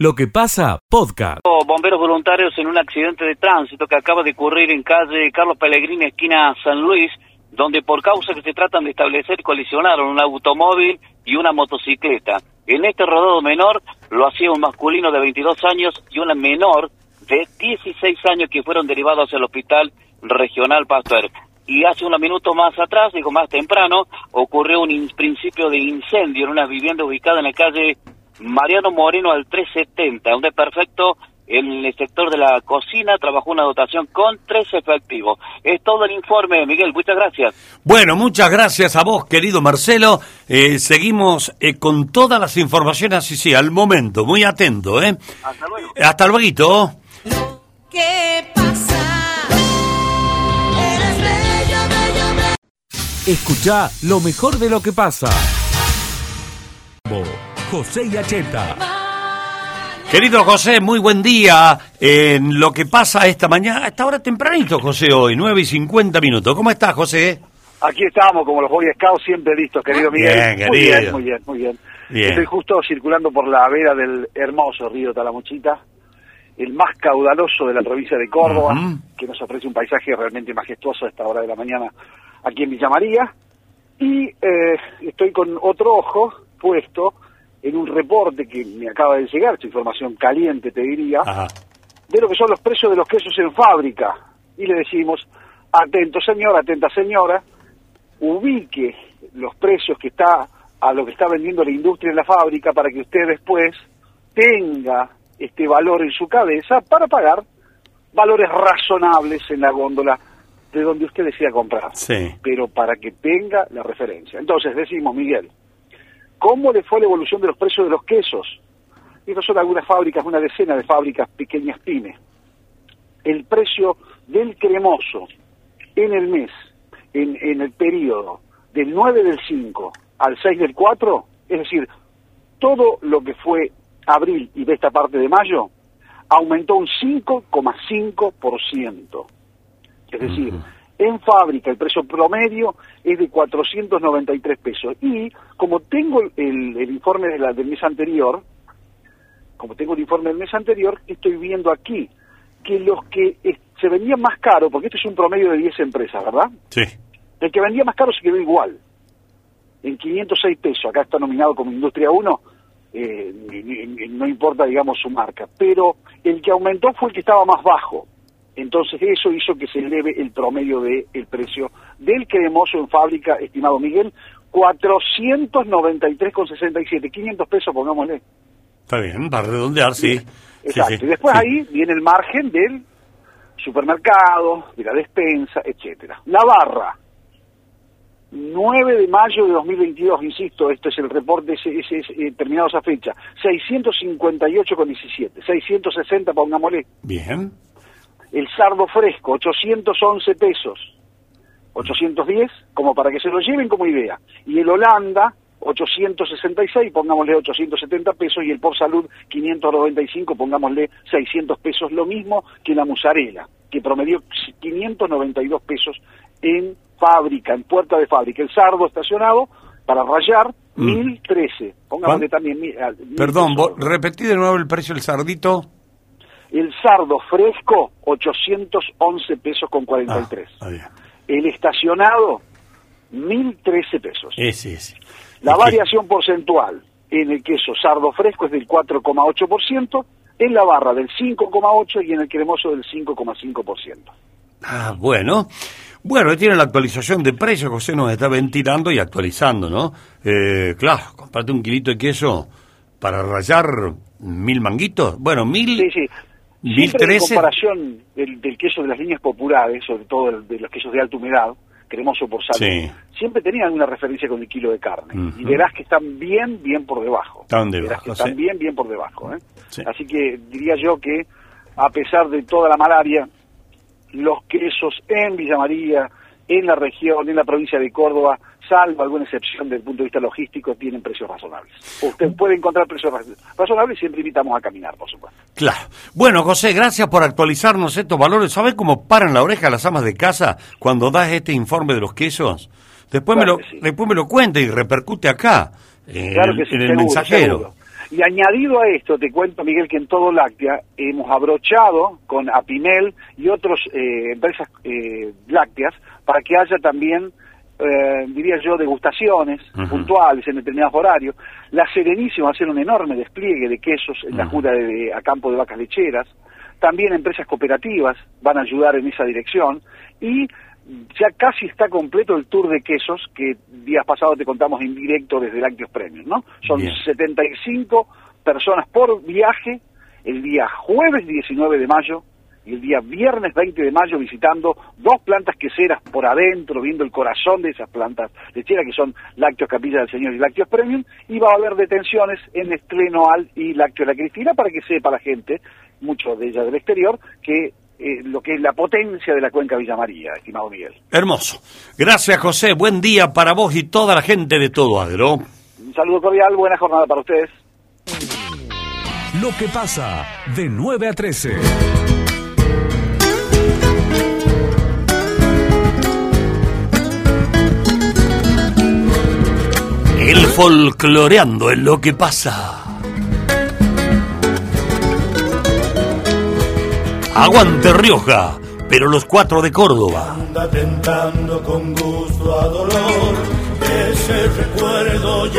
Lo que pasa, podcast. Bomberos voluntarios en un accidente de tránsito que acaba de ocurrir en calle Carlos Pellegrini, esquina San Luis, donde por causa que se tratan de establecer colisionaron un automóvil y una motocicleta. En este rodado menor lo hacía un masculino de 22 años y una menor de 16 años que fueron derivados el hospital regional Pastor. Y hace unos minutos más atrás, digo más temprano, ocurrió un principio de incendio en una vivienda ubicada en la calle Mariano Moreno al 370, un perfecto en el sector de la cocina, trabajó una dotación con tres efectivos. Es todo el informe, Miguel, muchas gracias. Bueno, muchas gracias a vos, querido Marcelo. Eh, seguimos eh, con todas las informaciones, sí, sí, al momento, muy atento, ¿eh? Hasta luego. Hasta luego. ¿Qué pasa? Escucha lo mejor de lo que pasa. José y Acheta. Querido José, muy buen día. En lo que pasa esta mañana, hasta ahora tempranito, José, hoy, 9 y 50 minutos. ¿Cómo estás, José? Aquí estamos, como los Boy Scouts, siempre listos, querido Miguel. Bien, muy bien, muy bien, muy bien, Estoy justo circulando por la vera del hermoso río Talamuchita, el más caudaloso de la provincia de Córdoba, que nos ofrece un paisaje realmente majestuoso a esta hora de la mañana aquí en Villa María. Y eh, estoy con otro ojo puesto en un reporte que me acaba de llegar, información caliente te diría, de lo que son los precios de los quesos en fábrica. Y le decimos, atento señor, atenta señora, ubique los precios que está a lo que está vendiendo la industria en la fábrica para que usted después tenga este valor en su cabeza para pagar valores razonables en la góndola de donde usted decida comprar. Pero para que tenga la referencia. Entonces decimos, Miguel, ¿Cómo le fue la evolución de los precios de los quesos? Estas son algunas fábricas, una decena de fábricas pequeñas pymes. El precio del cremoso en el mes, en, el periodo del 9 del 5 al 6 del 4, es decir, todo lo que fue abril y de esta parte de mayo, aumentó un 5,5%. Es decir, en fábrica el precio promedio es de 493 pesos. Y como tengo el, informe de la, del mes anterior, como tengo el informe del mes anterior, estoy viendo aquí que los que se vendían más caro, porque esto es un promedio de 10 empresas, ¿verdad? Sí. El que vendía más caro se quedó igual, en 506 pesos. Acá está nominado como Industria 1, eh, no importa, digamos, su marca. Pero el que aumentó fue el que estaba más bajo. Entonces eso hizo que se eleve el promedio del el precio del cremoso en fábrica, estimado Miguel, 493,67, 500 pesos pongámosle. Está bien, para redondear, sí. Exacto, y después ahí viene el margen del supermercado, de la despensa, etcétera. La barra, 9 de mayo de 2022, insisto, este es el reporte, ese, ese, eh, terminado esa fecha, 658,17, 660 pongámosle. Bien el sardo fresco, 811 pesos, 810, como para que se lo lleven como idea. Y el Holanda, 866, pongámosle 870 pesos, y el por salud, 595, pongámosle 600 pesos, lo mismo que la musarela, que promedió 592 pesos en fábrica, en puerta de fábrica. El sardo estacionado, para rayar, 1013. Mm. Pongámosle también... Perdón, repetí de nuevo el precio del sardito. El sardo fresco, 811 pesos con 43. Ah, el estacionado, 1013 pesos. Ese. La variación porcentual en el queso sardo fresco es del 4,8%, en la barra del 5,8% y en el cremoso del 5,5%. Ah, bueno. Bueno, tiene la actualización de precios, José nos está ventilando y actualizando, ¿no? Eh, claro, comprate un kilito de queso para rayar mil manguitos. Bueno, mil... Sí, sí. Siempre en comparación del, queso de las líneas populares, sobre todo de los quesos de alta humedad, cremoso por salud, siempre tenían una referencia con el kilo de carne. Y verás que están bien, bien por debajo. Están verás que están bien, bien por debajo. ¿eh? Así que diría yo que, a pesar de toda la malaria, los quesos en Villa María, en la región, en la provincia de Córdoba, salvo alguna excepción desde el punto de vista logístico, tienen precios razonables. Usted puede encontrar precios razonables y siempre invitamos a caminar, por supuesto. Claro. Bueno, José, gracias por actualizarnos estos valores. ¿Sabes cómo paran la oreja las amas de casa cuando das este informe de los quesos? Después, me, lo, después me lo cuenta y repercute acá, en, el mensajero. Y añadido a esto, te cuento, Miguel, que en todo Láctea hemos abrochado con Apimel y otras eh, empresas eh, lácteas para que haya también, eh, diría yo, degustaciones puntuales en determinados horarios. La Serenísima va a hacer un enorme despliegue de quesos en la jura de, a campo de vacas lecheras. También empresas cooperativas van a ayudar en esa dirección. Y ya casi está completo el tour de quesos que días pasados te contamos en directo desde Lácteos Premios, ¿no? Son 75 personas por viaje el día jueves 19 de mayo y el día viernes 20 de mayo visitando dos plantas queseras por adentro, viendo el corazón de esas plantas lecheras que son Lácteos Capilla del Señor y Lácteos Premium, y va a haber detenciones en Estrenoal y Lácteos La Cristina para que sepa la gente, mucho de ella del exterior, que eh, lo que es la potencia de la cuenca Villa María, estimado Miguel. Hermoso. Gracias, José. Buen día para vos y toda la gente de Todo Agro. Un saludo cordial, buena jornada para ustedes. Lo que pasa de 9 a 13. Folcloreando es lo que pasa. Aguante Rioja, pero los cuatro de Córdoba.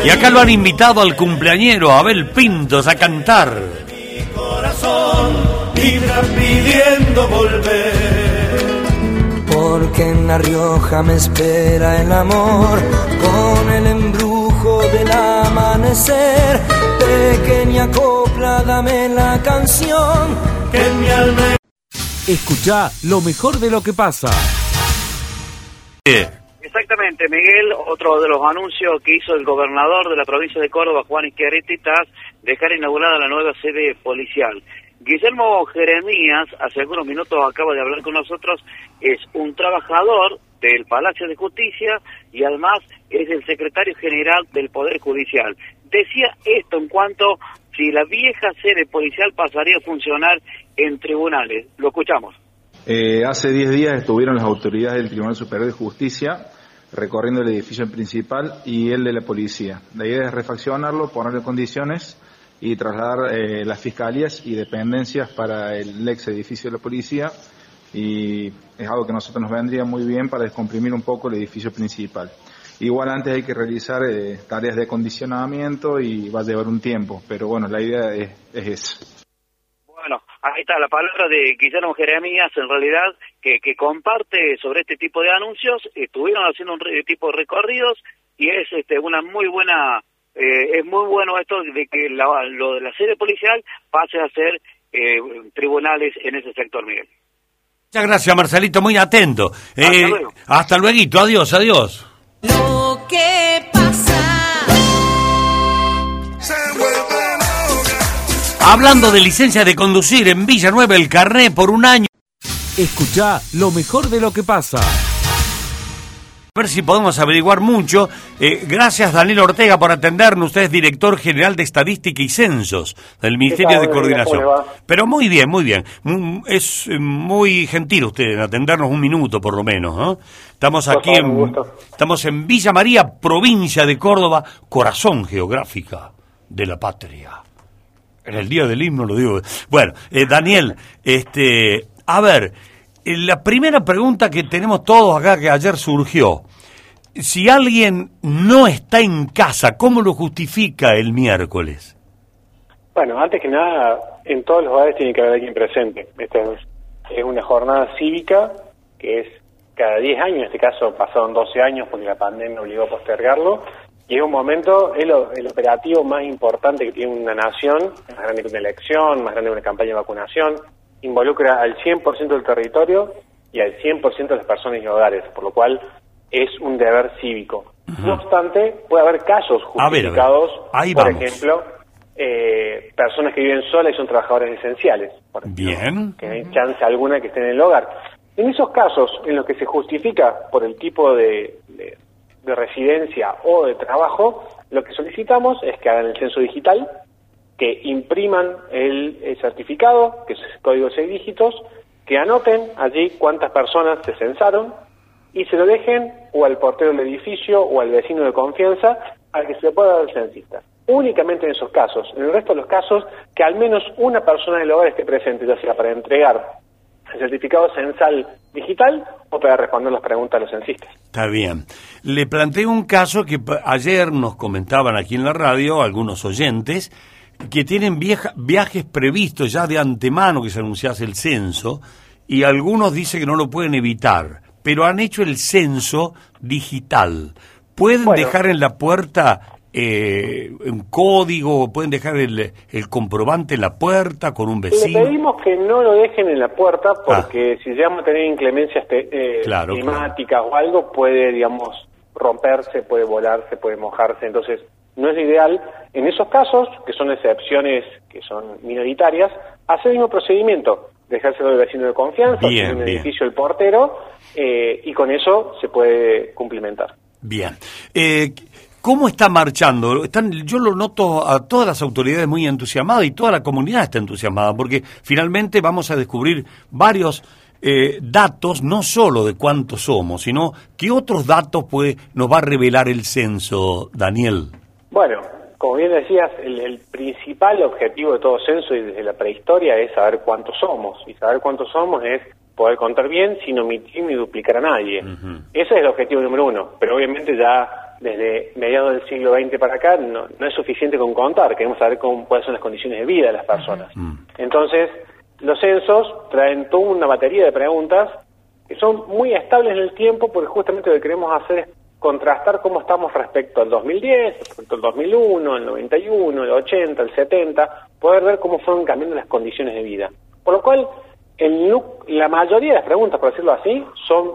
Y acá lo han invitado al cumpleañero Abel Pintos a cantar. Mi corazón vibra pidiendo volver. Porque en La Rioja me espera el amor con el embrujo amanecer. Pequeña copla, dame la canción que en mi alma Escucha lo mejor de lo que pasa. Exactamente, Miguel, otro de los anuncios que hizo el gobernador de la provincia de Córdoba, Juan Izquierriti, tras dejar inaugurada la nueva sede policial. Guillermo Jeremías, hace algunos minutos acaba de hablar con nosotros, es un trabajador del Palacio de Justicia y además es el secretario general del Poder Judicial. Decía esto en cuanto si la vieja sede policial pasaría a funcionar en tribunales. Lo escuchamos. Eh, hace 10 días estuvieron las autoridades del Tribunal Superior de Justicia recorriendo el edificio principal y el de la policía. La idea es refaccionarlo, ponerle condiciones y trasladar eh, las fiscalías y dependencias para el ex edificio de la policía y es algo que a nosotros nos vendría muy bien para descomprimir un poco el edificio principal. Igual antes hay que realizar eh, tareas de acondicionamiento y va a llevar un tiempo, pero bueno, la idea es, es esa. Bueno, ahí está la palabra de Guillermo Jeremías, en realidad, que, que comparte sobre este tipo de anuncios. Estuvieron haciendo un tipo de recorridos y es este, una muy buena, eh, es muy bueno esto de que lo de la sede policial pase a ser eh, tribunales en ese sector, Miguel. Muchas gracias, Marcelito, muy atento. Hasta eh, luego. Hasta luego, adiós, adiós. Lo que pasa. Hablando de licencia de conducir en Villanueva el carné por un año. Escucha lo mejor de lo que pasa. A ver si podemos averiguar mucho. Eh, gracias Daniel Ortega por atendernos. Usted es director general de Estadística y Censos del Ministerio de Coordinación. Pero muy bien, muy bien. Mm, es eh, muy gentil usted en atendernos un minuto por lo menos. Estamos aquí en, estamos en Villa María, provincia de Córdoba, corazón geográfica de la patria. En el día del himno lo digo. Bueno, eh, Daniel, este, a ver, la primera pregunta que tenemos todos acá que ayer surgió. Si alguien no está en casa, ¿cómo lo justifica el miércoles? Bueno, antes que nada, en todos los hogares tiene que haber alguien presente. Esta es una jornada cívica que es cada 10 años, en este caso pasaron 12 años porque la pandemia obligó a postergarlo, y es un momento, es el operativo más importante que tiene una nación, más grande que una elección, más grande que una campaña de vacunación, involucra al 100% del territorio y al 100% de las personas y hogares, por lo cual es un deber cívico. No obstante, puede haber casos justificados, por ejemplo, eh, personas que viven solas y son trabajadores esenciales, por Bien. que hay chance alguna que estén en el hogar. En esos casos en los que se justifica por el tipo de, de residencia o de trabajo, lo que solicitamos es que hagan el censo digital, que impriman el, certificado, que es código de seis dígitos, que anoten allí cuántas personas se censaron y se lo dejen o al portero del edificio o al vecino de confianza al que se le pueda dar el censista. únicamente en esos casos. En el resto de los casos, que al menos una persona del hogar esté presente, ya sea para entregar el certificado censal digital o para responder las preguntas de los censistas. Está bien. Le planteo un caso que ayer nos comentaban aquí en la radio algunos oyentes que tienen viajes previstos ya de antemano que se anunciase el censo y algunos dicen que no lo pueden evitar, pero han hecho el censo digital. ¿Pueden dejar en la puerta eh, un código, pueden dejar el, comprobante en la puerta con un vecino. Le pedimos que no lo dejen en la puerta porque ah. si llegamos a tener inclemencias eh, climáticas o algo, puede, digamos, romperse, puede volarse, puede mojarse. Entonces, no es ideal. En esos casos, que son excepciones que son minoritarias, hacer el mismo procedimiento, dejárselo al vecino de confianza, en el edificio el portero, eh, y con eso se puede cumplimentar. Bien. Eh, ¿Cómo está marchando? Están, yo lo noto a todas las autoridades muy entusiasmadas y toda la comunidad está entusiasmada, porque finalmente vamos a descubrir varios eh, datos, no solo de cuántos somos, sino qué otros datos puede, nos va a revelar el censo, Daniel. Bueno, como bien decías, el, principal objetivo de todo censo y desde la prehistoria es saber cuántos somos. Y saber cuántos somos es poder contar bien sin omitir ni duplicar a nadie. Ese es el objetivo número uno. Pero obviamente ya desde mediados del siglo XX para acá no, es suficiente con contar, queremos saber cómo, cuáles son las condiciones de vida de las personas. Mm. Entonces, los censos traen toda una batería de preguntas que son muy estables en el tiempo porque justamente lo que queremos hacer es contrastar cómo estamos respecto al 2010, respecto al 2001, al 91, el 80, el 70, poder ver cómo fueron cambiando las condiciones de vida. Por lo cual, el, la mayoría de las preguntas, por decirlo así, son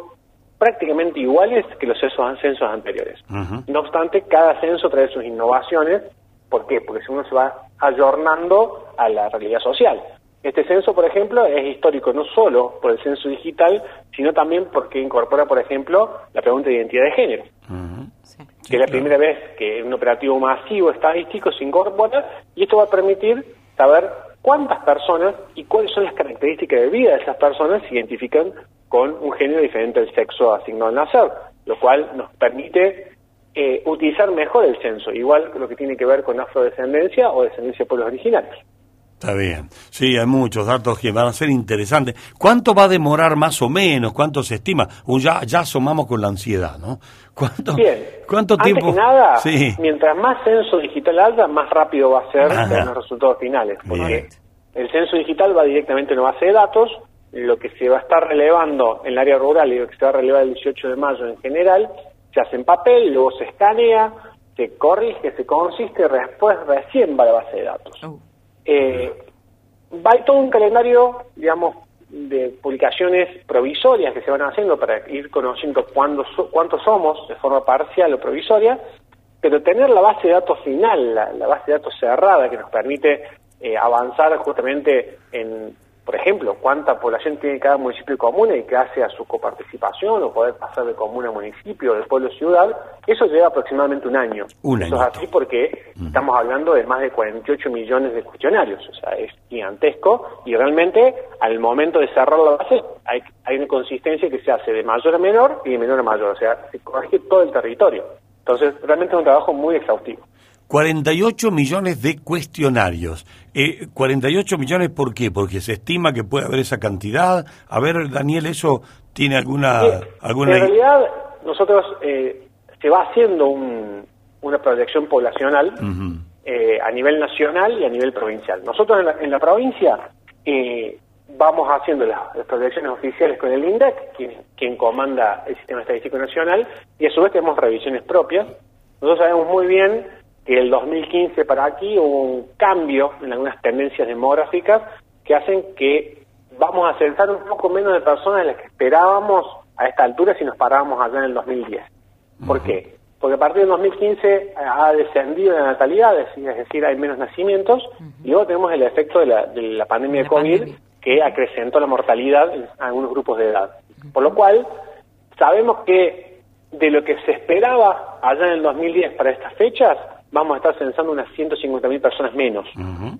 prácticamente iguales que los censos, censos anteriores. No obstante, cada censo trae sus innovaciones. ¿Por qué? Porque uno se va ayornando a la realidad social. Este censo, por ejemplo, es histórico no solo por el censo digital, sino también porque incorpora, por ejemplo, la pregunta de identidad de género. que es la primera vez que un operativo masivo estadístico se incorpora y esto va a permitir saber cuántas personas y cuáles son las características de vida de esas personas se identifican con un género diferente del sexo asignado al nacer, lo cual nos permite eh, utilizar mejor el censo, igual lo que tiene que ver con afrodescendencia o descendencia de pueblos originarios. Está bien. Sí, hay muchos datos que van a ser interesantes. ¿Cuánto va a demorar más o menos? ¿Cuánto se estima? O ya, ya asomamos con la ansiedad, ¿no? ¿Cuánto, bien. ¿Cuánto tiempo? Que nada, mientras más censo digital haya, más rápido va a ser los resultados finales. Porque el censo digital va directamente a una base de datos, lo que se va a estar relevando en el área rural y lo que se va a relevar el 18 de mayo en general, se hace en papel, luego se escanea, se corrige, se consiste, y después recién va a la base de datos. Oh. Eh, va a todo un calendario, digamos, de publicaciones provisorias que se van haciendo para ir conociendo cuándo cuántos somos de forma parcial o provisoria, pero tener la base de datos final, la, base de datos cerrada que nos permite eh, avanzar justamente en por ejemplo, cuánta población tiene cada municipio y comuna y qué hace a su coparticipación o poder pasar de comuna a municipio, de pueblo a ciudad, eso lleva aproximadamente un año. Un eso es así porque estamos hablando de más de 48 millones de cuestionarios, o sea, es gigantesco y realmente al momento de cerrar la base hay, hay una consistencia que se hace de mayor a menor y de menor a mayor, o sea, se corrige todo el territorio. Entonces, realmente es un trabajo muy exhaustivo. 48 millones de cuestionarios. Eh, 48 millones, ¿por qué? Porque se estima que puede haber esa cantidad. A ver, Daniel, ¿eso tiene alguna...? alguna... En realidad, nosotros eh, se va haciendo una proyección poblacional eh, a nivel nacional y a nivel provincial. Nosotros en la, provincia eh, vamos haciendo las, proyecciones oficiales con el INDEC, quien, quien comanda el Sistema Estadístico Nacional, y a su vez tenemos revisiones propias. Nosotros sabemos muy bien que el 2015 para aquí hubo un cambio en algunas tendencias demográficas que hacen que vamos a censar un poco menos de personas de las que esperábamos a esta altura si nos parábamos allá en el 2010. ¿Por qué? Porque a partir del 2015 ha descendido la natalidad, es decir, hay menos nacimientos, y luego tenemos el efecto de la, pandemia de COVID que acrecentó la mortalidad en algunos grupos de edad. Por lo cual, sabemos que de lo que se esperaba allá en el 2010 para estas fechas, vamos a estar censando unas 150.000 personas menos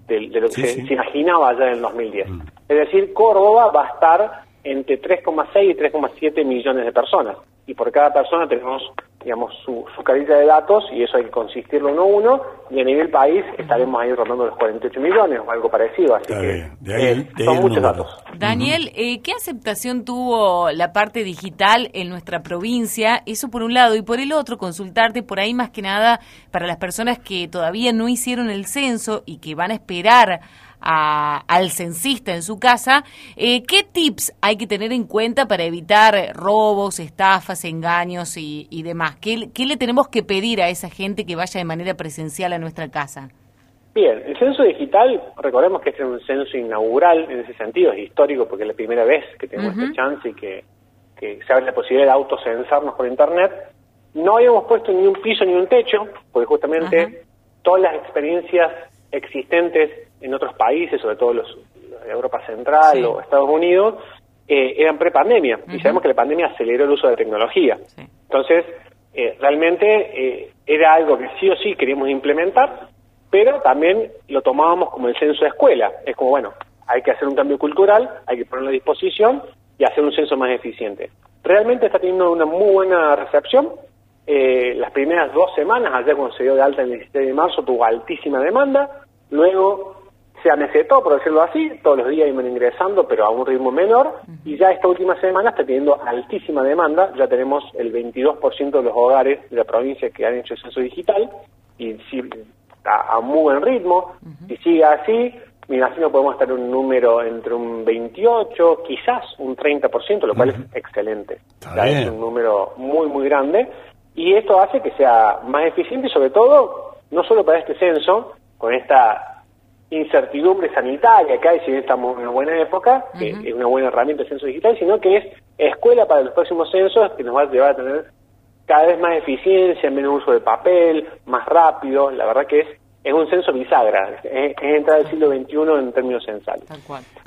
de, lo que se, imaginaba allá en el 2010. Es decir, Córdoba va a estar entre 3,6 y 3,7 millones de personas. Y por cada persona tenemos digamos, su, su carita de datos y eso hay que consistirlo uno a uno y a nivel país estaremos ahí rondando los 48 millones o algo parecido, así que eh, son muchos datos. Daniel, eh, ¿qué aceptación tuvo la parte digital en nuestra provincia? Eso por un lado y por el otro consultarte por ahí más que nada para las personas que todavía no hicieron el censo y que van a esperar al censista en su casa, eh, ¿qué tips hay que tener en cuenta para evitar robos, estafas, engaños y, demás? ¿Qué, ¿Qué, le tenemos que pedir a esa gente que vaya de manera presencial a nuestra casa? Bien, el censo digital, recordemos que este es un censo inaugural en ese sentido, es histórico porque es la primera vez que tenemos esta chance y que, que se abre la posibilidad de autocensarnos por Internet. No habíamos puesto ni un piso ni un techo, porque justamente todas las experiencias existentes en otros países, sobre todo los, Europa Central o Estados Unidos, eh, eran pre-pandemia. Y sabemos que la pandemia aceleró el uso de tecnología. Entonces, eh, realmente eh, era algo que sí o sí queríamos implementar, pero también lo tomábamos como el censo de escuela. Es como, bueno, hay que hacer un cambio cultural, hay que ponerlo a disposición y hacer un censo más eficiente. Realmente está teniendo una muy buena recepción. las primeras dos semanas, ayer cuando se dio de alta el 17 de marzo, tuvo altísima demanda. Luego se amesetó, por decirlo así, todos los días iban ingresando, pero a un ritmo menor, y ya esta última semana está teniendo altísima demanda, ya tenemos el 22% de los hogares de la provincia que han hecho el censo digital, y si, a, muy buen ritmo, si sigue así, me imagino podemos estar en un número entre un 28, quizás un 30%, lo cual es excelente. es un número muy, muy grande, y esto hace que sea más eficiente y sobre todo, no solo para este censo, con esta incertidumbre sanitaria que hay, si estamos en una buena época, que es una buena herramienta de censo digital, sino que es escuela para los próximos censos que nos va a llevar a tener cada vez más eficiencia, menos uso de papel, más rápido. La verdad que es es un censo bisagra, es, entrar al siglo XXI en términos censales.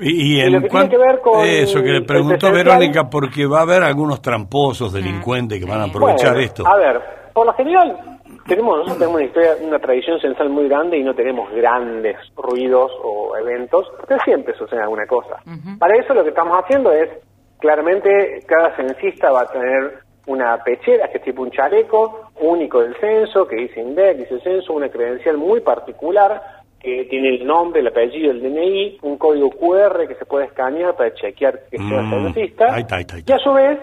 Y, en cuanto eso que le preguntó Verónica, porque va a haber algunos tramposos, delincuentes que van a aprovechar esto. A ver, por lo general, tenemos, nosotros tenemos una historia, una tradición censal muy grande y no tenemos grandes ruidos o eventos, porque siempre sucede alguna cosa. Para eso lo que estamos haciendo es, claramente, cada censista va a tener una pechera, que es tipo un chaleco único del censo, que dice INDEC, dice censo, una credencial muy particular, que tiene el nombre, el apellido, el DNI, un código QR que se puede escanear para chequear que sea mm, censista, y a su vez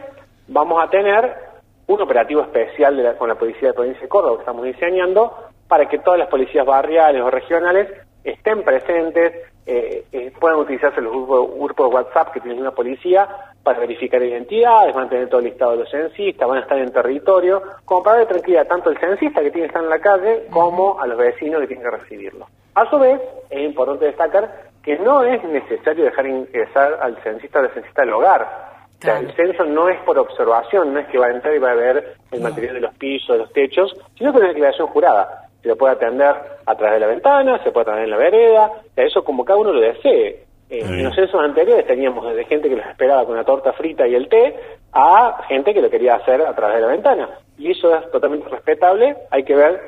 vamos a tener un operativo especial con la Policía de Provincia de Córdoba que estamos diseñando para que todas las policías barriales o regionales estén presentes, eh, eh, puedan utilizarse los grupos, de WhatsApp que tiene una policía para verificar identidades, van a tener todo el listado de los censistas, van a estar en territorio, como para dar tranquilidad tanto al censista que tiene que estar en la calle como a los vecinos que tienen que recibirlo. A su vez, es importante destacar que no es necesario dejar ingresar al censista o al censista al hogar el censo no es por observación, no es que va a entrar y va a ver el material de los pisos, de los techos, sino que es una declaración jurada. Se lo puede atender a través de la ventana, se puede atender en la vereda, eso como cada uno lo desee. Eh, en los censos anteriores teníamos desde gente que los esperaba con la torta frita y el té a gente que lo quería hacer a través de la ventana. Y eso es totalmente respetable. Hay que ver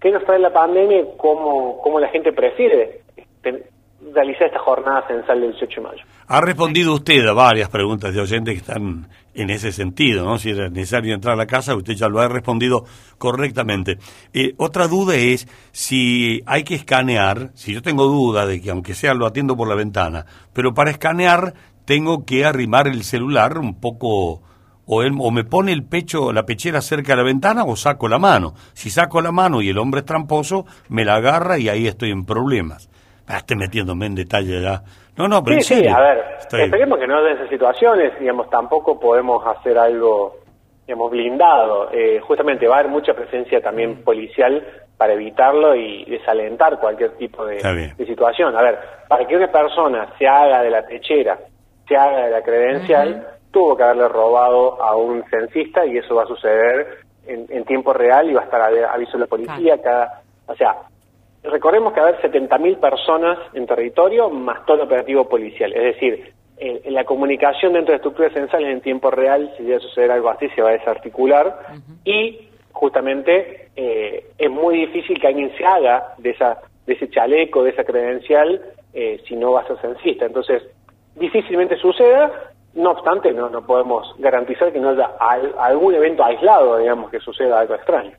qué nos trae la pandemia y cómo, cómo la gente prefiere realizar esta jornada censal del 18 de mayo. Ha respondido usted a varias preguntas de oyentes que están en ese sentido, ¿no? Si era necesario entrar a la casa, usted ya lo ha respondido correctamente. Eh, otra duda es si hay que escanear, si yo tengo duda de que aunque sea lo atiendo por la ventana, pero para escanear tengo que arrimar el celular un poco o, él, o me pone el pecho, la pechera cerca de la ventana o saco la mano. Si saco la mano y el hombre es tramposo, me la agarra y ahí estoy en problemas. Ah, estoy metiéndome en detalle ya. No, no, pero sí, sí, a ver, esperemos que no den esas situaciones, digamos, tampoco podemos hacer algo, digamos, blindado. Eh, justamente va a haber mucha presencia también policial para evitarlo y desalentar cualquier tipo de, situación. A ver, para que una persona se haga de la techera, se haga de la credencial, tuvo que haberle robado a un censista y eso va a suceder en, tiempo real y va a estar a aviso de la policía cada... O sea, recordemos que va a haber 70.000 personas en territorio más todo el operativo policial. Es decir, en, la comunicación dentro de estructuras censales en tiempo real, si debe suceder algo así, se va a desarticular y justamente eh, es muy difícil que alguien se haga de, esa, de ese chaleco, de esa credencial, eh, si no va a ser censista. Entonces, difícilmente suceda, No obstante, no, no podemos garantizar que no haya algún evento aislado, digamos, que suceda algo extraño.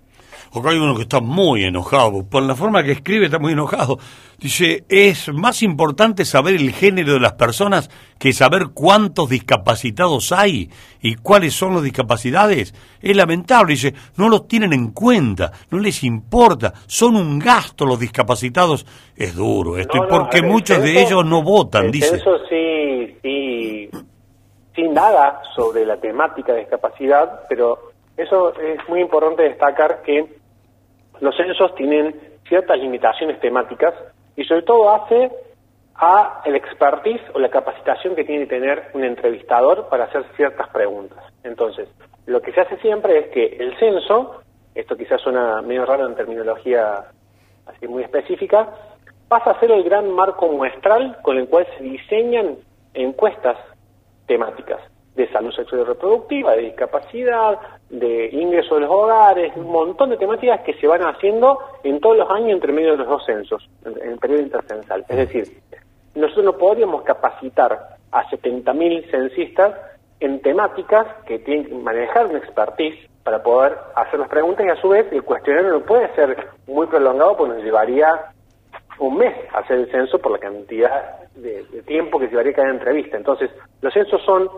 Porque hay uno que está muy enojado, por la forma que escribe está muy enojado. Dice, es más importante saber el género de las personas que saber cuántos discapacitados hay y cuáles son las discapacidades. Es lamentable, dice, no los tienen en cuenta, no les importa, son un gasto los discapacitados. Es duro esto, y porque muchos de ellos no votan, dice. Eso sí, sí, sin nada sobre la temática de discapacidad, pero eso es muy importante destacar que los censos tienen ciertas limitaciones temáticas y sobre todo hace a el expertise o la capacitación que tiene que tener un entrevistador para hacer ciertas preguntas. Entonces, lo que se hace siempre es que el censo, esto quizás suena medio raro en terminología así muy específica, pasa a ser el gran marco muestral con el cual se diseñan encuestas temáticas de salud sexual y reproductiva, de discapacidad, de ingreso de los hogares, un montón de temáticas que se van haciendo en todos los años entre medio de los dos censos, en el periodo intercensal. Es decir, nosotros no podríamos capacitar a 70.000 censistas en temáticas que tienen que manejar un expertise para poder hacer las preguntas y a su vez el cuestionario no puede ser muy prolongado porque nos llevaría un mes hacer el censo por la cantidad de, tiempo que llevaría cada entrevista. Entonces, los censos son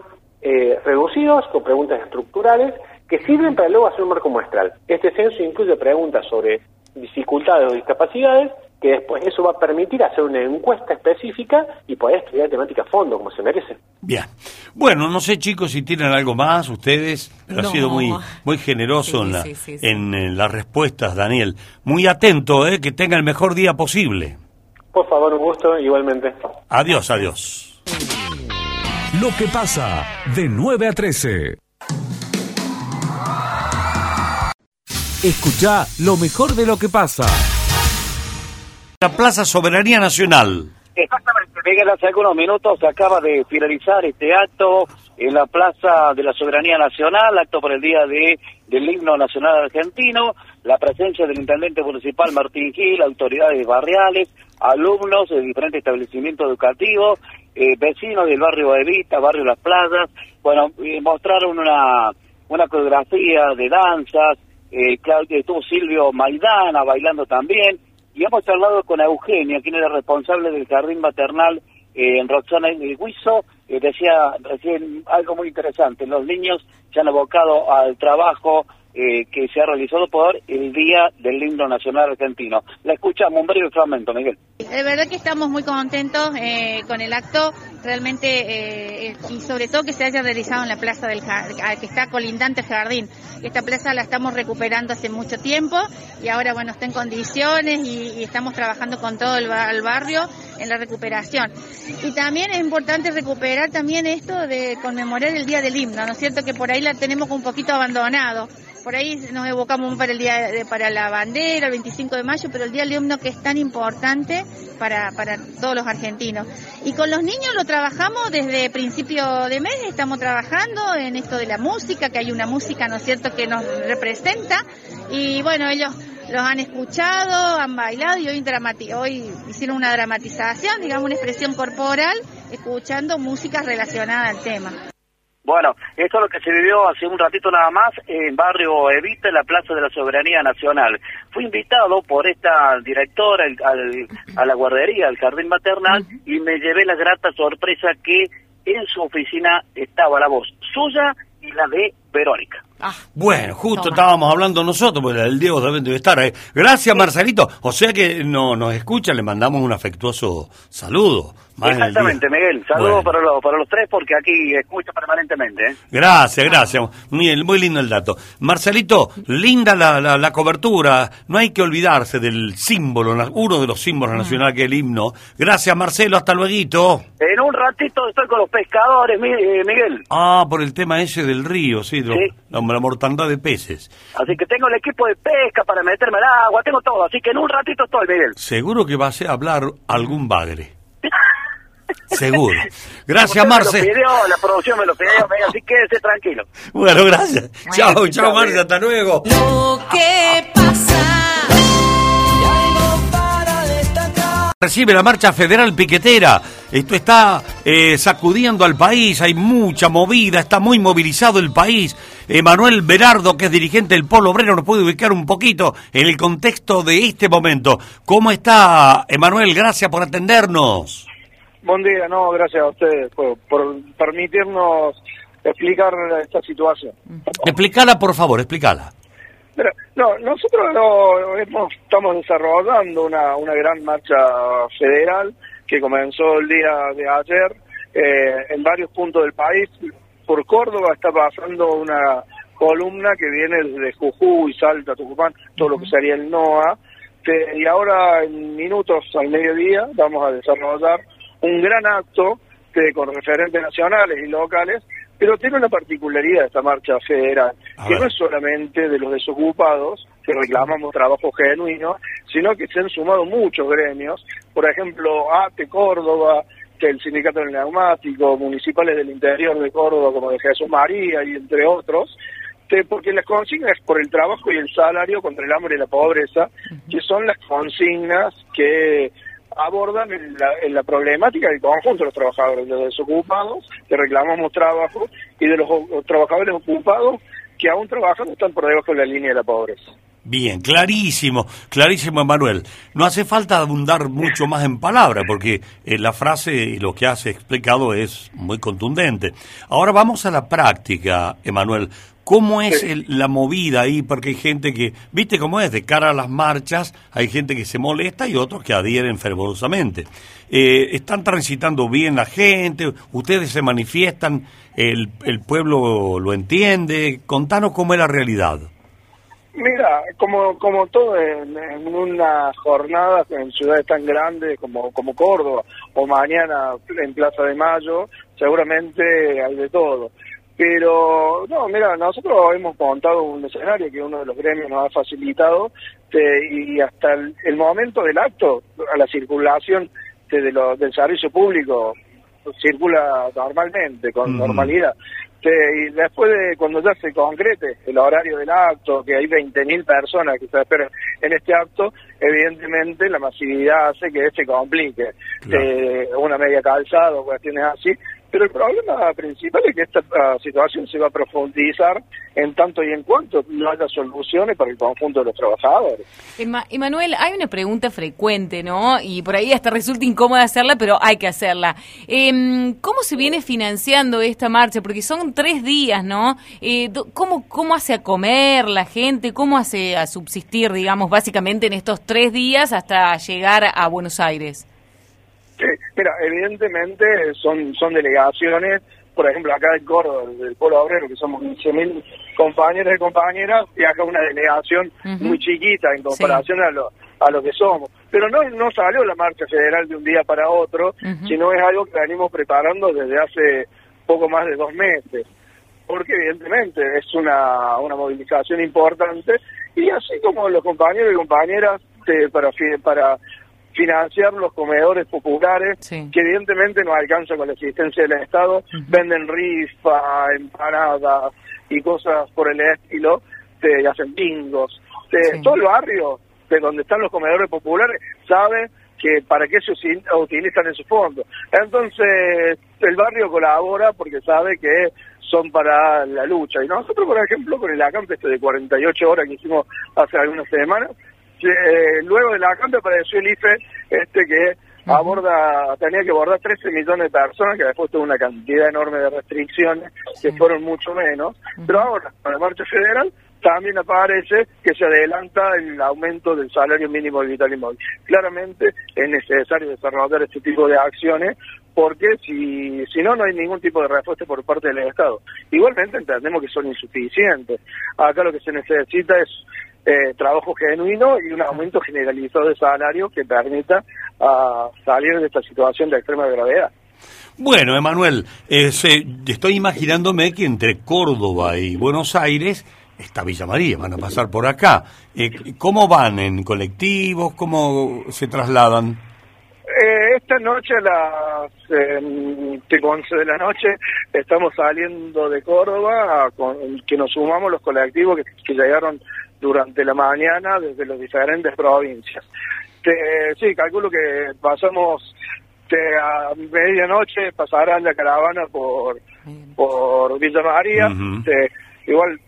eh, reducidos con preguntas estructurales que sirven para luego hacer un marco muestral. Este censo incluye preguntas sobre dificultades o discapacidades que después eso va a permitir hacer una encuesta específica y poder estudiar temática a fondo, como se merece. Bien. Bueno, no sé, chicos, si tienen algo más ustedes, pero ha sido muy muy generoso en, la, en, las respuestas, Daniel. Muy atento, ¿eh? que tenga el mejor día posible. Por favor, un gusto, igualmente. Adiós, adiós. Lo que pasa de 9 a 13. Escucha lo mejor de lo que pasa. La Plaza Soberanía Nacional. Exactamente, Miguel, hace algunos minutos se acaba de finalizar este acto en la Plaza de la Soberanía Nacional, acto por el día de del himno nacional argentino, la presencia del intendente municipal Martín Gil, autoridades barriales, alumnos de diferentes establecimientos educativos eh, vecinos del barrio Evita, barrio Las Playas, bueno, mostraron una, una coreografía de danzas, eh, estuvo Silvio Maidana bailando también, y hemos hablado con Eugenia, quien era responsable del jardín maternal eh, en Roxana y Huizo, eh, decía recién algo muy interesante, los niños se han abocado al trabajo eh, que se ha realizado por el Día del Himno Nacional Argentino. La escuchamos un breve fragmento, Miguel. De verdad que estamos muy contentos eh, con el acto, realmente, eh, y sobre todo que se haya realizado en la plaza del que está colindante el jardín. Esta plaza la estamos recuperando hace mucho tiempo y ahora, bueno, está en condiciones y, estamos trabajando con todo el, el, barrio en la recuperación. Y también es importante recuperar también esto de conmemorar el Día del Himno, ¿no es cierto? Que por ahí la tenemos un poquito abandonado. Por ahí nos evocamos para el día de, para la bandera, el 25 de mayo, pero el día del himno que es tan importante para, para todos los argentinos. Y con los niños lo trabajamos desde principio de mes, estamos trabajando en esto de la música, que hay una música, ¿no es cierto?, que nos representa. Y bueno, ellos los han escuchado, han bailado y hoy, hoy hicieron una dramatización, digamos, una expresión corporal, escuchando músicas relacionadas al tema. Bueno, esto es lo que se vivió hace un ratito nada más en barrio Evita, en la Plaza de la Soberanía Nacional. Fui invitado por esta directora a la guardería, al jardín maternal, y me llevé la grata sorpresa que en su oficina estaba la voz suya y la de Verónica. Ah, bueno, justo estábamos hablando nosotros, porque el Diego también debe estar ahí. Gracias, Marcelito. O sea que no, nos escucha, le mandamos un afectuoso saludo. Exactamente, Miguel. Saludos para, los, para los tres porque aquí escucha permanentemente. ¿eh? Gracias, gracias. Muy, muy lindo el dato. Marcelito, linda la, la, cobertura. No hay que olvidarse del símbolo, uno de los símbolos nacionales que es el himno. Gracias, Marcelo. Hasta luego. En un ratito estoy con los pescadores, eh, Miguel. Ah, por el tema ese del río, sí. La, mortandad de peces. Así que tengo el equipo de pesca para meterme al agua, tengo todo. Así que en un ratito estoy, Miguel. Seguro que va a hablar algún bagre. Seguro. Gracias, Marce. la producción me lo pidió, así quédese tranquilo. Bueno, gracias. chao, chao, Marce, hasta luego. Lo que pasa. Recibe la marcha federal piquetera Esto está eh, sacudiendo al país, hay mucha movida, está muy movilizado el país. Emanuel Berardo, que es dirigente del Polo Obrero, nos puede ubicar un poquito en el contexto de este momento. ¿Cómo está, Emanuel? Gracias por atendernos. Buen día, no, gracias a ustedes por, permitirnos explicar esta situación. Explícala, por favor, explícala. No, nosotros no, estamos desarrollando una, una gran marcha federal que comenzó el día de ayer eh, en varios puntos del país. Por Córdoba está pasando una columna que viene desde Jujuy, Salta, Tucumán, todo lo que sería el NOA. y ahora, en minutos al mediodía, vamos a desarrollar un gran acto con referentes nacionales y locales, pero tiene una particularidad esta marcha federal, que no es solamente de los desocupados, que reclamamos trabajo genuino, sino que se han sumado muchos gremios, por ejemplo, ATE Córdoba, que el Sindicato del Neumático, municipales del interior de Córdoba como de Jesús María y entre otros, porque las consignas por el trabajo y el salario contra el hambre y la pobreza, que son las consignas que abordan en la, problemática del conjunto de los trabajadores, de los desocupados, que reclamamos trabajo, y de los, trabajadores ocupados que aún trabajan están por debajo de la línea de la pobreza. Bien, clarísimo, clarísimo, Emanuel. No hace falta abundar mucho más en palabras, porque eh, la frase y lo que has explicado es muy contundente. Ahora vamos a la práctica, Emanuel. ¿Cómo es la movida ahí? Porque hay gente que, viste cómo es, de cara a las marchas, hay gente que se molesta y otros que adhieren fervorosamente. Eh, ¿Están transitando bien la gente? ¿Ustedes se manifiestan? El, ¿El pueblo lo entiende? Contanos cómo es la realidad. Mira, como, como todo en, una jornada en ciudades tan grandes como, como Córdoba o mañana en Plaza de Mayo, seguramente hay de todo. Pero, no, mira, nosotros hemos montado un escenario que uno de los gremios nos ha facilitado y hasta el, momento del acto, a la circulación de, lo, del servicio público circula normalmente, con normalidad. y después de cuando ya se concrete el horario del acto, que hay 20.000 personas que se esperan en este acto, evidentemente la masividad hace que se complique. Eh, una media calzada o cuestiones así, pero el problema principal es que esta ah, situación se va a profundizar en tanto y en cuanto no haya soluciones para el conjunto de los trabajadores. Emanuel, hay una pregunta frecuente, ¿no? Y por ahí hasta resulta incómoda hacerla, pero hay que hacerla. Em, ¿Cómo se viene financiando esta marcha? Porque son tres días, ¿no? Eh, ¿cómo, ¿Cómo hace a comer la gente? ¿Cómo hace a subsistir, digamos, básicamente en estos tres días hasta llegar a Buenos Aires? Mira, evidentemente son, son delegaciones, por ejemplo, acá del Córdoba, del Polo Obrero, que somos 15.000 compañeros y compañeras, y acá una delegación muy chiquita en comparación a, lo, a lo que somos. Pero no, no salió la marcha federal de un día para otro, sino es algo que venimos preparando desde hace poco más de dos meses. Porque evidentemente es una, una movilización importante y así como los compañeros y compañeras eh, para, para financiar los comedores populares, que evidentemente no alcanza con la existencia del Estado, venden rifa, empanadas y cosas por el estilo, te hacen bingos. Todo el barrio de donde están los comedores populares sabe que para qué se utilizan esos fondos. Entonces, el barrio colabora porque sabe que son para la lucha. Y nosotros, por ejemplo, con el acampe este de 48 horas que hicimos hace algunas semanas, eh, luego de la cambio apareció el IFE este que aborda tenía que abordar 13 millones de personas, que después tuvo una cantidad enorme de restricciones, que fueron mucho menos, pero ahora, con la marcha federal, también aparece que se adelanta el aumento del salario mínimo vital y móvil. Claramente es necesario desarrollar este tipo de acciones porque si, si no, no hay ningún tipo de respuesta por parte del Estado. Igualmente entendemos que son insuficientes. Acá lo que se necesita es eh, trabajo genuino y un aumento generalizado de salario que permita uh, salir de esta situación de extrema gravedad. Bueno, Emanuel, eh, estoy imaginándome que entre Córdoba y Buenos Aires está Villa María, van a pasar por acá. Eh, ¿Cómo van en colectivos? ¿Cómo se trasladan? Eh, esta noche a las eh, 11 de la noche estamos saliendo de Córdoba, con, que nos sumamos los colectivos que llegaron durante la mañana desde las diferentes provincias. sí, calculo que pasamos a medianoche pasarán la caravana por por Villa María. igual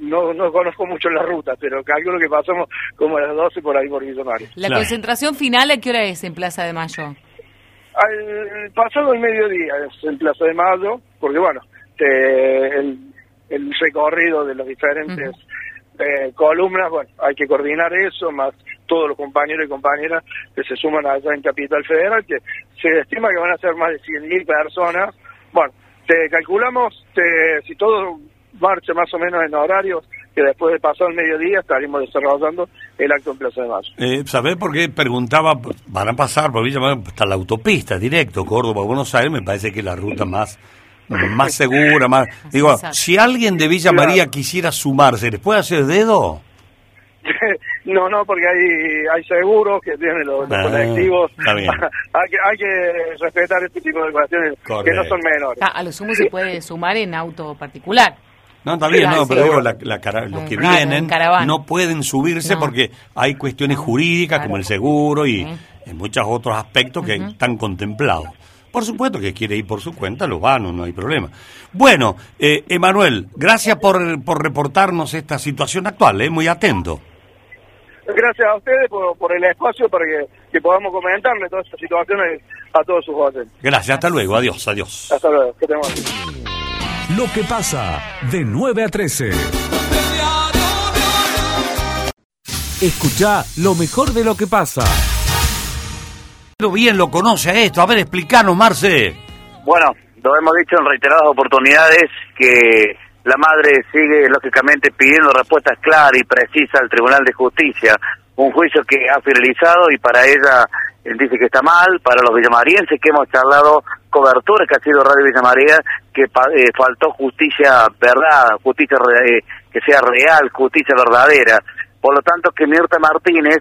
no, no conozco mucho la ruta, pero calculo que pasamos como a las 12 por ahí por Villa María. ¿La concentración final a qué hora es en Plaza de Mayo? Al pasado el mediodía es en Plaza de Mayo, porque bueno, el, el recorrido de los diferentes eh, columnas, bueno, hay que coordinar eso, más todos los compañeros y compañeras que se suman allá en Capital Federal, que se estima que van a ser más de 100.000 personas. Bueno, te calculamos, si todo marcha más o menos en horarios, que después de pasar el mediodía estaremos desarrollando el acto en Plaza de Mayo. Eh, ¿Sabés por qué preguntaba? Van a pasar por Villa hasta la autopista, directo, Córdoba-Buenos Aires, me parece que es la ruta más más segura, más... Digo, si alguien de Villa María quisiera sumarse, ¿les puede hacer dedo? no, no, porque hay, hay seguros que tienen los, ah, colectivos. hay, que, hay que respetar este tipo de cuestiones que no son menores. Ah, a lo sumo se puede sumar en auto particular. No, está bien, no, pero digo, la, los que vienen no pueden subirse porque hay cuestiones jurídicas como el seguro y en muchos otros aspectos que están contemplados. Por supuesto que quiere ir por su cuenta, lo van, no hay problema. Bueno, eh, Emanuel, gracias por, por reportarnos esta situación actual, ¿eh? muy atento. Gracias a ustedes por, el espacio para que, podamos comentarle todas estas situaciones a todos sus voces. Gracias, hasta luego, adiós, adiós. Hasta luego, que Lo que pasa de 9 a 13. Escucha lo mejor de lo que pasa bien lo conoce a esto. A ver, explícanos, Marce. Bueno, lo hemos dicho en reiteradas oportunidades que la madre sigue, lógicamente, pidiendo respuestas claras y precisas al Tribunal de Justicia. Un juicio que ha finalizado y para ella dice que está mal, para los villamarienses que hemos charlado cobertura que ha sido Radio Villamaría, que eh, faltó justicia verdad, justicia eh, que sea real, justicia verdadera. Por lo tanto, que Mirta Martínez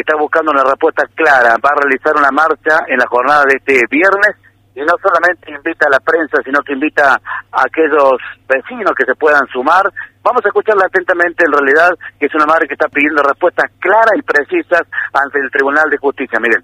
está buscando una respuesta clara. Va a realizar una marcha en la jornada de este viernes y no solamente invita a la prensa, sino que invita a aquellos vecinos que se puedan sumar. Vamos a escucharla atentamente, en realidad, que es una madre que está pidiendo respuestas claras y precisas ante el Tribunal de Justicia. Miren.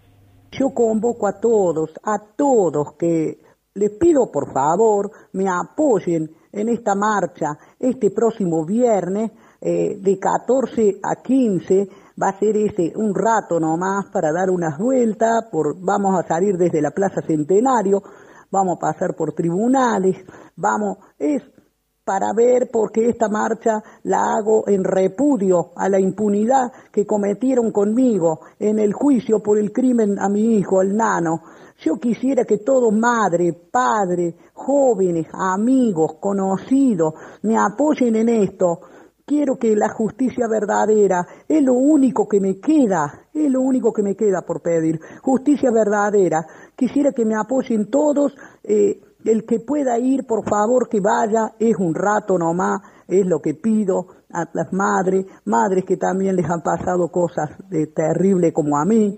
Yo convoco a todos, a todos que les pido por favor me apoyen en esta marcha este próximo viernes eh, de 14 a 15 va a ser ese un rato nomás para dar unas vueltas, por, vamos a salir desde la Plaza Centenario, vamos a pasar por tribunales, vamos, es para ver por qué esta marcha la hago en repudio a la impunidad que cometieron conmigo en el juicio por el crimen a mi hijo, el nano. Yo quisiera que todos, madre, padre, jóvenes, amigos, conocidos, me apoyen en esto, quiero que la justicia verdadera es lo único que me queda, es lo único que me queda por pedir. Justicia verdadera. Quisiera que me apoyen todos. Eh, el que pueda ir, por favor, que vaya. Es un rato nomás, es lo que pido a las madres, madres que también les han pasado cosas de terribles como a mí,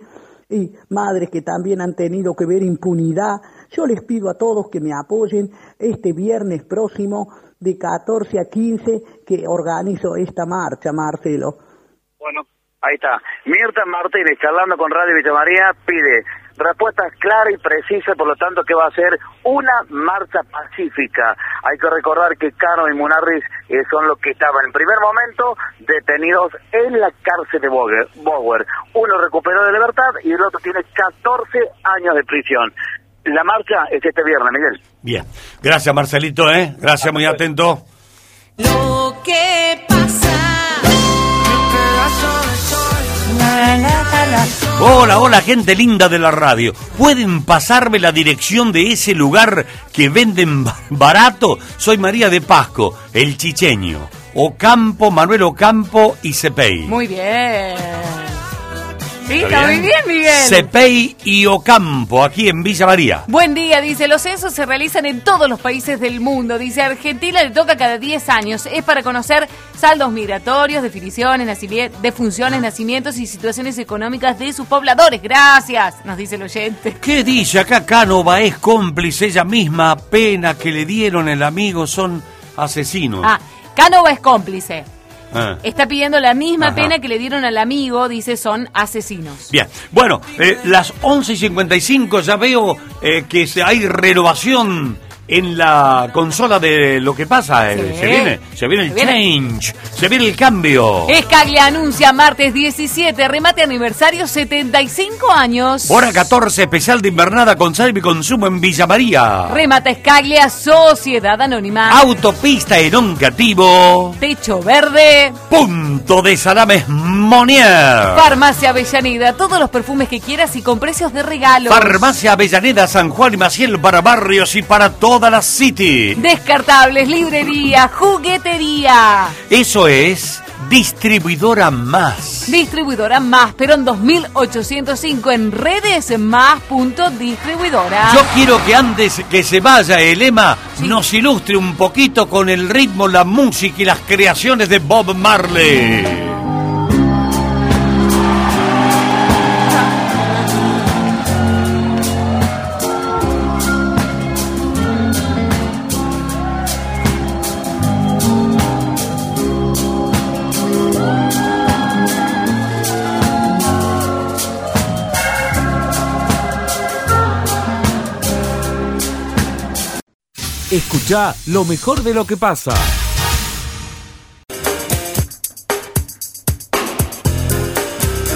y madres que también han tenido que ver impunidad. Yo les pido a todos que me apoyen este viernes próximo de 14 a 15 que organizo esta marcha, Marcelo. Bueno, ahí está. Mirta Martínez, charlando con Radio Villa María, pide respuestas claras y precisas, por lo tanto que va a ser una marcha pacífica. Hay que recordar que Cano y Munarris eh, son los que estaban en primer momento detenidos en la cárcel de Bower. Uno recuperó de libertad y el otro tiene 14 años de prisión. La marcha es este viernes, Miguel. Bien. Gracias, Marcelito, ¿eh? Gracias, muy atento. Lo que pasa. Hola, hola, gente linda de la radio. ¿Pueden pasarme la dirección de ese lugar que venden barato? Soy María de Pasco, el chicheño. Ocampo, Manuel Ocampo y Cepey. Muy bien. Sí, está, muy bien, Miguel. Cepey y Ocampo, aquí en Villa María. Buen día, dice. Los censos se realizan en todos los países del mundo. Dice, Argentina le toca cada 10 años. Es para conocer saldos migratorios, definiciones, defunciones, nacimientos y situaciones económicas de sus pobladores. Gracias, nos dice el oyente. ¿Qué dice? Acá Cánova es cómplice. Ella misma, pena que le dieron el amigo, son asesinos. Ah, Cánova es cómplice. Ah. Está pidiendo la misma pena que le dieron al amigo, dice, son asesinos. Bien, bueno, eh, las 11 y 55 ya veo eh, que hay renovación en la consola de lo que pasa. Eh, se viene, se viene el change, se viene el cambio. Escaglia anuncia martes 17, remate aniversario 75 años. Hora 14, especial de invernada con salve y consumo en Villa María. Remata Escaglia, Sociedad Anónima. Autopista en Oncativo. Techo verde. Punto de salames Monier. Farmacia Avellaneda, todos los perfumes que quieras y con precios de regalo. Farmacia Avellaneda, San Juan y Maciel para barrios y para todos toda la City. Descartables, librería, juguetería. Eso es Distribuidora Más. Distribuidora Más, pero en 2805 en redes más punto distribuidora. Yo quiero que antes que se vaya el Ema nos ilustre un poquito con el ritmo, la música y las creaciones de Bob Marley. Escucha lo mejor de lo que pasa.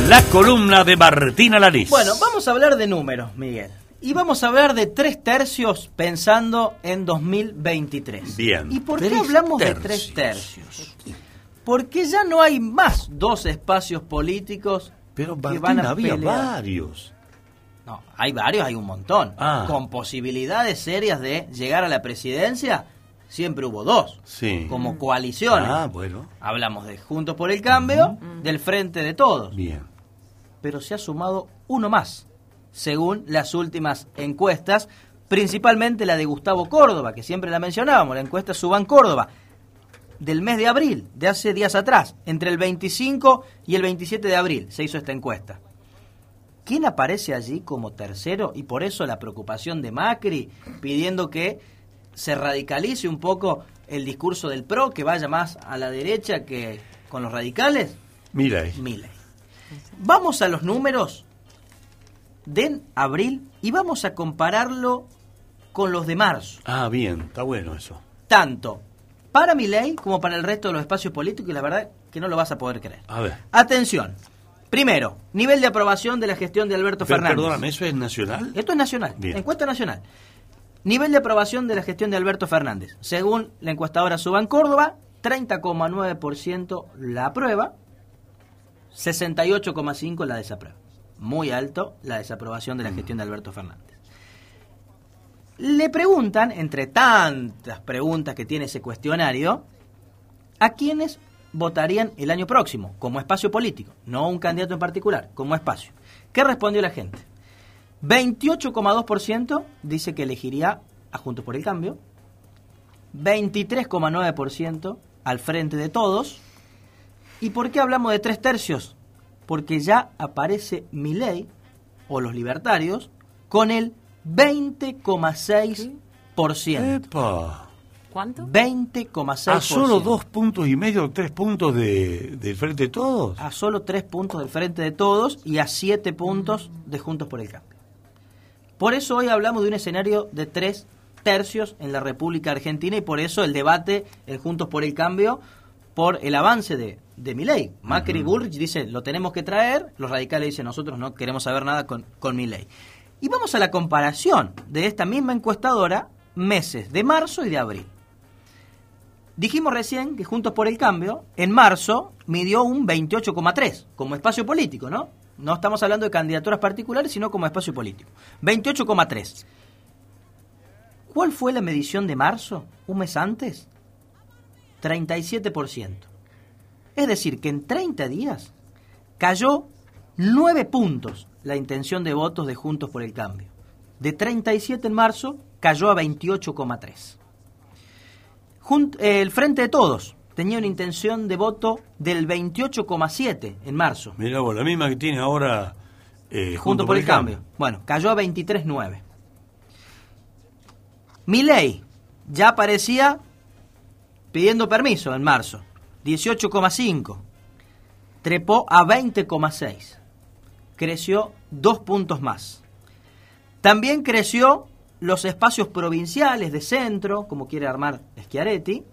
La columna de Martina Lariz. Bueno, vamos a hablar de números, Miguel. Y vamos a hablar de tres tercios pensando en 2023. Bien. ¿Y por qué hablamos de tres tercios? Porque ya no hay más dos espacios políticos Pero que van a había varios. No, hay varios, hay un montón. Ah. Con posibilidades serias de llegar a la presidencia, siempre hubo dos. Sí. Como coaliciones. Ah, bueno. Hablamos de Juntos por el Cambio, del Frente de Todos. Bien. Pero se ha sumado uno más, según las últimas encuestas, principalmente la de Gustavo Córdoba, que siempre la mencionábamos, la encuesta Suban Córdoba, del mes de abril, de hace días atrás, entre el 25 y el 27 de abril se hizo esta encuesta. ¿Quién aparece allí como tercero? Y por eso la preocupación de Macri pidiendo que se radicalice un poco el discurso del PRO, que vaya más a la derecha que con los radicales. Milei. Milei. Vamos a los números de abril y vamos a compararlo con los de marzo. Ah, bien, está bueno eso. Tanto para Milei como para el resto de los espacios políticos y la verdad que no lo vas a poder creer. A ver. Atención. Primero, nivel de aprobación de la gestión de Alberto Pero, Fernández. Perdóname, ¿eso es nacional? Esto es nacional, Bien. encuesta nacional. Nivel de aprobación de la gestión de Alberto Fernández. Según la encuestadora Suban Córdoba, 30,9% la aprueba, 68,5% la desaprueba. Muy alto la desaprobación de la gestión de Alberto Fernández. Le preguntan, entre tantas preguntas que tiene ese cuestionario, a quiénes votarían el año próximo como espacio político, no un candidato en particular, como espacio. ¿Qué respondió la gente? 28,2% dice que elegiría a Juntos por el Cambio, 23,9% al frente de todos. ¿Y por qué hablamos de tres tercios? Porque ya aparece Milei o los libertarios con el 20,6%. ¿Cuánto? 20,6%. ¿A solo dos puntos y medio, tres puntos de, del Frente de Todos? A solo tres puntos del Frente de Todos y a siete puntos de Juntos por el Cambio. Por eso hoy hablamos de un escenario de tres tercios en la República Argentina y por eso el debate en Juntos por el Cambio por el avance de, de Milei. Macri y Bullrich dice, lo tenemos que traer, los radicales dicen, nosotros no queremos saber nada con, con Milei. Y vamos a la comparación de esta misma encuestadora meses de marzo y de abril. Dijimos recién que Juntos por el Cambio, en marzo, midió un 28,3 como espacio político, ¿no? No estamos hablando de candidaturas particulares, sino como espacio político. 28,3. ¿Cuál fue la medición de marzo, un mes antes? 37%. Es decir, que en 30 días cayó 9 puntos la intención de votos de Juntos por el Cambio. De 37 en marzo cayó a 28,3. El Frente de Todos tenía una intención de voto del 28,7 en marzo. Mira vos, la misma que tiene ahora eh, Junto, por, el, cambio. Bueno, cayó a 23,9. Milei ya aparecía pidiendo permiso en marzo. 18,5. Trepó a 20,6. Creció dos puntos más. También creció los espacios provinciales de centro, como quiere armar Schiaretti.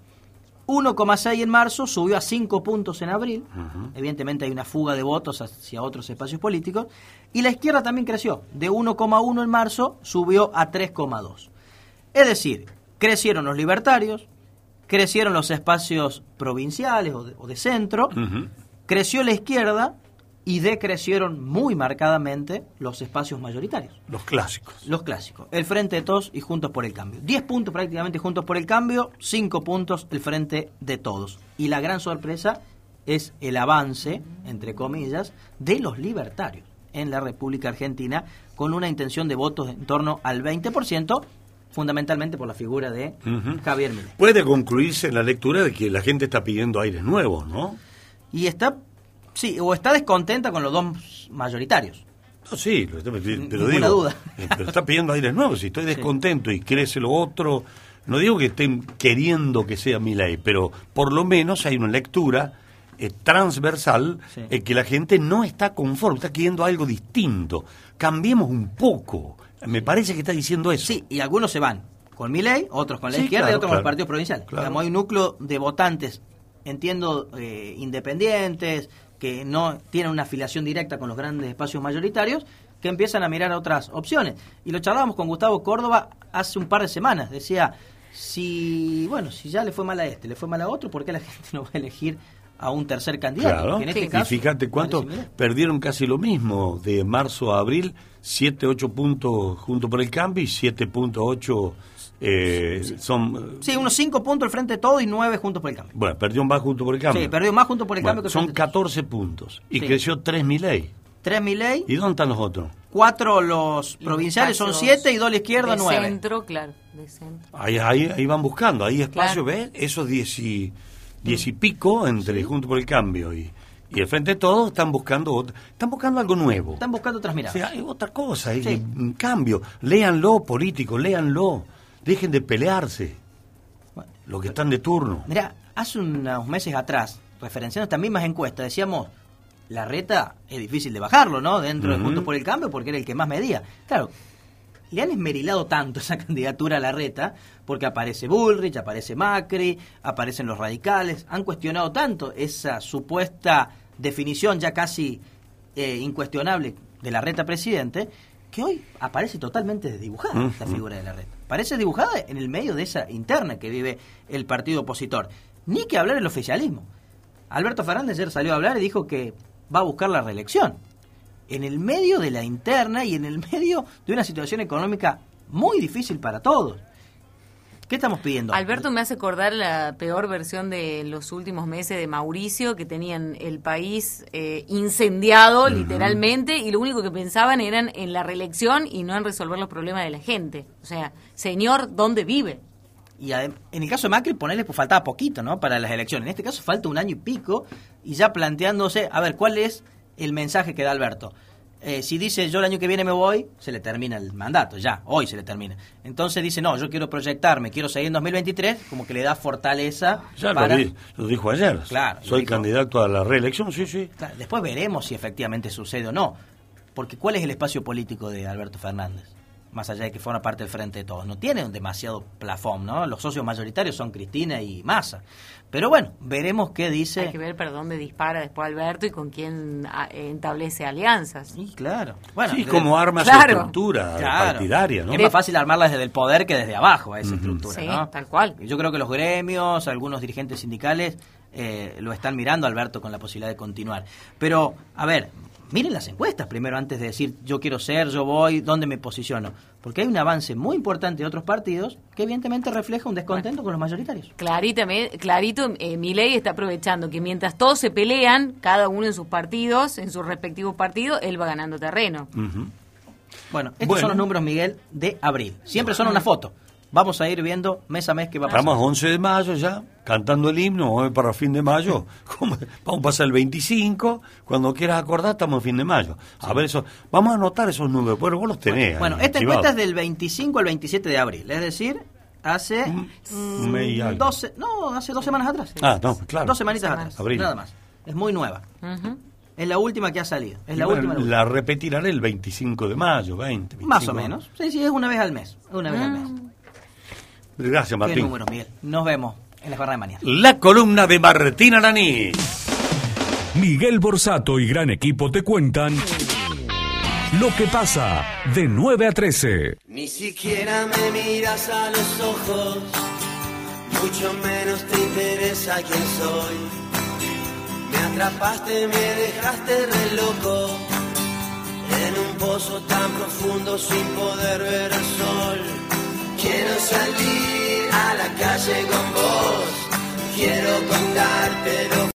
1,6 en marzo, subió a 5 puntos en abril. Evidentemente hay una fuga de votos hacia otros espacios políticos. Y la izquierda también creció. De 1,1 en marzo, subió a 3,2. Es decir, crecieron los libertarios, crecieron los espacios provinciales o de, centro, creció la izquierda y decrecieron muy marcadamente los espacios mayoritarios. Los clásicos. Los clásicos. El Frente de Todos y Juntos por el Cambio. 10 puntos prácticamente Juntos por el Cambio, 5 puntos el Frente de Todos. Y la gran sorpresa es el avance, entre comillas, de los libertarios en la República Argentina con una intención de votos en torno al 20%, fundamentalmente por la figura de Javier Milei. Puede concluirse en la lectura de que la gente está pidiendo aires nuevos, ¿no? Y está Sí, o está descontenta con los dos mayoritarios. No, sí, pero digo, duda. Eh, pero está pidiendo aires nuevos. Si estoy descontento y crece lo otro, no digo que estén queriendo que sea mi ley, pero por lo menos hay una lectura eh, transversal en que la gente no está conforme, está queriendo algo distinto. Cambiemos un poco. Me parece que está diciendo eso. Sí, y algunos se van con mi ley, otros con la izquierda y otros con los partidos provinciales. Como hay un núcleo de votantes, entiendo, eh, independientes, que no tienen una afiliación directa con los grandes espacios mayoritarios, que empiezan a mirar otras opciones. Y lo charlábamos con Gustavo Córdoba hace un par de semanas. Decía, si, bueno, si ya le fue mal a este, le fue mal a otro, ¿por qué la gente no va a elegir a un tercer candidato? En este y fíjate cuánto perdieron casi lo mismo de marzo a abril, 7, 8 puntos junto por el cambio y 7.8 eh, son sí unos 5 puntos al frente de todo y 9 juntos por el cambio. Bueno perdió más juntos por el cambio. Sí perdió más juntos por el cambio que son 14 puntos. Y creció 3 ley 3 ley y dónde están los otros 4 los provinciales son 7 y 2 la izquierda 9 de centro claro de centro. Ahí, ahí, ahí van buscando. Ahí espacio ¿ves? esos 10 y, 10 y pico entre juntos por el cambio y y el frente de todos están buscando están buscando algo nuevo. Están buscando otras miradas. O sea, hay otra cosa, hay un cambio. Léanlo, políticos, léanlo. Dejen de pelearse. Lo que están de turno. Mira, hace unos meses atrás, referenciando estas mismas encuestas, decíamos, la reta es difícil de bajarlo, ¿no? Dentro de Juntos por el Cambio, porque era el que más medía. Claro, le han esmerilado tanto esa candidatura a la reta, porque aparece Bullrich, aparece Macri, aparecen los radicales, han cuestionado tanto esa supuesta definición ya casi eh, incuestionable de la reta presidente, que hoy aparece totalmente desdibujada la figura de la reta. Parece dibujada en el medio de esa interna que vive el partido opositor. Ni que hablar el oficialismo. Alberto Fernández ayer salió a hablar y dijo que va a buscar la reelección. En el medio de la interna y en el medio de una situación económica muy difícil para todos. ¿Qué estamos pidiendo? Alberto me hace acordar la peor versión de los últimos meses de Mauricio, que tenían el país eh, incendiado literalmente y lo único que pensaban eran en la reelección y no en resolver los problemas de la gente. O sea, señor, ¿dónde vive? Y en el caso de Macri, ponerle pues faltaba poquito, ¿no? Para las elecciones. En este caso falta un año y pico y ya planteándose, a ver, ¿cuál es el mensaje que da Alberto? Eh, si dice yo el año que viene me voy, se le termina el mandato, ya, hoy se le termina. Entonces dice, no, yo quiero proyectarme, quiero seguir en 2023, como que le da fortaleza. Ya lo, dijo ayer. Claro. Soy candidato a la reelección, sí, sí. después veremos si efectivamente sucede o no. Porque ¿cuál es el espacio político de Alberto Fernández? Más allá de que forma parte del frente de todos. No tiene un demasiado plafón, ¿no? Los socios mayoritarios son Cristina y Massa. Pero bueno, veremos qué dice. Hay que ver para dónde dispara después Alberto y con quién ah, establece alianzas. Sí, claro. Bueno, sí, como arma su estructura partidaria, ¿no? Es más fácil armarla desde el poder que desde abajo a esa estructura, sí, tal cual. Yo creo que los gremios, algunos dirigentes sindicales eh, lo están mirando Alberto con la posibilidad de continuar. Pero, a ver, miren las encuestas primero antes de decir yo quiero ser, yo voy, dónde me posiciono. Porque hay un avance muy importante de otros partidos que evidentemente refleja un descontento con los mayoritarios. Clarito, clarito eh, ley está aprovechando que mientras todos se pelean, cada uno en sus partidos, en sus respectivos partidos, él va ganando terreno. Bueno, estos son los números, Miguel, de abril. Siempre son una foto. Vamos a ir viendo mes a mes qué va a pasar. Estamos 11 de mayo ya, cantando el himno, vamos para fin de mayo. vamos a pasar el 25, cuando quieras acordar estamos en fin de mayo. A ver eso, vamos a anotar esos números, pero vos los tenés. Bueno, esta encuesta es del 25 al 27 de abril, es decir, Hace mm, 12, no, hace dos semanas atrás. Ah, no, claro. Dos semanitas atrás, nada más. Es muy nueva. Es la última que ha salido. Es la última. La repetirán el 25 de mayo, 20. Más o menos. Sí, sí, es una vez al mes. Una vez al mes. Gracias, Martín. Qué número, Miguel. Nos vemos en la jornada de mañana. La columna de Martín Araní. Miguel Borsato y gran equipo te cuentan lo que pasa de 9 a 13. Ni siquiera me miras a los ojos, mucho menos te interesa quién soy. Me atrapaste, me dejaste re loco, en un pozo tan profundo sin poder ver el sol. Quiero salir a la calle con vos, quiero contarte lo